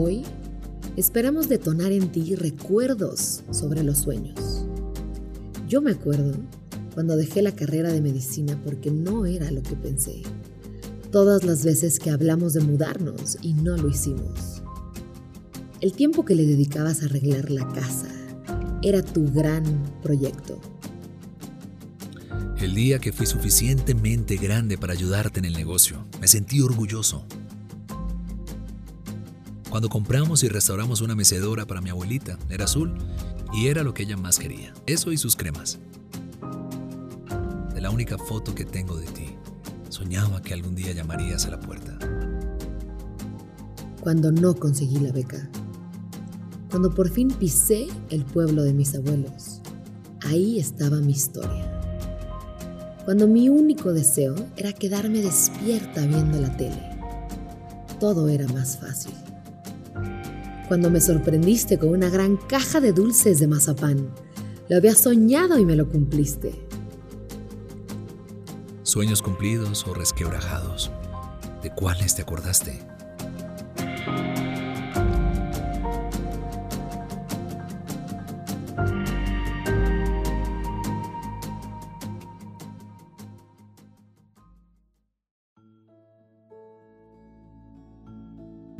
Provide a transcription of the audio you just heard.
Hoy esperamos detonar en ti recuerdos sobre los sueños. Yo me acuerdo cuando dejé la carrera de medicina porque no era lo que pensé. Todas las veces que hablamos de mudarnos y no lo hicimos. El tiempo que le dedicabas a arreglar la casa era tu gran proyecto. El día que fui suficientemente grande para ayudarte en el negocio, me sentí orgulloso. Cuando compramos y restauramos una mecedora para mi abuelita, era azul y era lo que ella más quería. Eso y sus cremas. De la única foto que tengo de ti, soñaba que algún día llamarías a la puerta. Cuando no conseguí la beca. Cuando por fin pisé el pueblo de mis abuelos. Ahí estaba mi historia. Cuando mi único deseo era quedarme despierta viendo la tele. Todo era más fácil cuando me sorprendiste con una gran caja de dulces de mazapán. Lo había soñado y me lo cumpliste. Sueños cumplidos o resquebrajados. ¿De cuáles te acordaste?